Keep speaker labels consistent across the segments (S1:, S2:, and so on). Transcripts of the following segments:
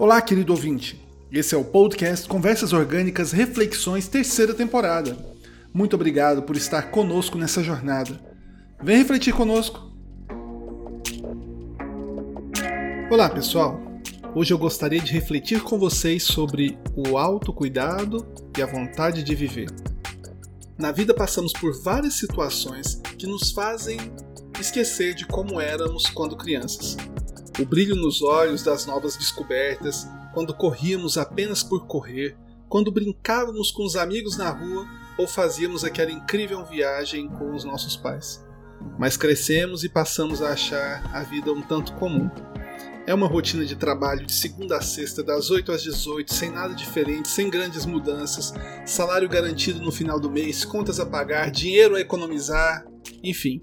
S1: Olá, querido ouvinte. Esse é o podcast Conversas Orgânicas Reflexões, terceira temporada. Muito obrigado por estar conosco nessa jornada. Vem refletir conosco. Olá, pessoal. Hoje eu gostaria de refletir com vocês sobre o autocuidado e a vontade de viver. Na vida passamos por várias situações que nos fazem esquecer de como éramos quando crianças. O brilho nos olhos das novas descobertas, quando corríamos apenas por correr, quando brincávamos com os amigos na rua ou fazíamos aquela incrível viagem com os nossos pais. Mas crescemos e passamos a achar a vida um tanto comum. É uma rotina de trabalho de segunda a sexta, das 8 às 18, sem nada diferente, sem grandes mudanças, salário garantido no final do mês, contas a pagar, dinheiro a economizar, enfim.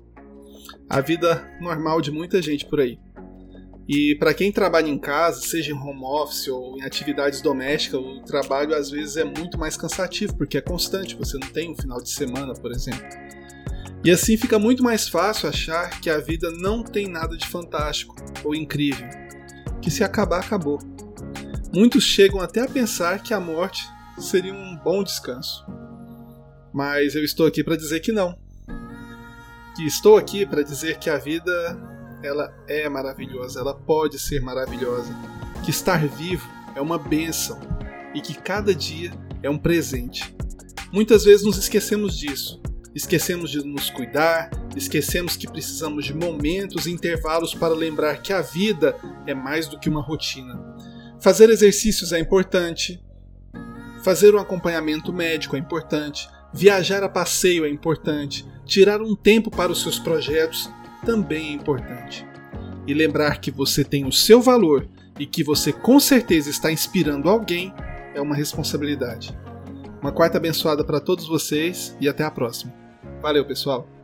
S1: A vida normal de muita gente por aí. E para quem trabalha em casa, seja em home office ou em atividades domésticas, o trabalho às vezes é muito mais cansativo, porque é constante, você não tem um final de semana, por exemplo. E assim fica muito mais fácil achar que a vida não tem nada de fantástico ou incrível, que se acabar, acabou. Muitos chegam até a pensar que a morte seria um bom descanso. Mas eu estou aqui para dizer que não. Que estou aqui para dizer que a vida ela é maravilhosa, ela pode ser maravilhosa, que estar vivo é uma bênção e que cada dia é um presente. Muitas vezes nos esquecemos disso. Esquecemos de nos cuidar, esquecemos que precisamos de momentos e intervalos para lembrar que a vida é mais do que uma rotina. Fazer exercícios é importante, fazer um acompanhamento médico é importante, viajar a passeio é importante, tirar um tempo para os seus projetos também é importante. E lembrar que você tem o seu valor e que você com certeza está inspirando alguém é uma responsabilidade. Uma quarta abençoada para todos vocês e até a próxima. Valeu, pessoal!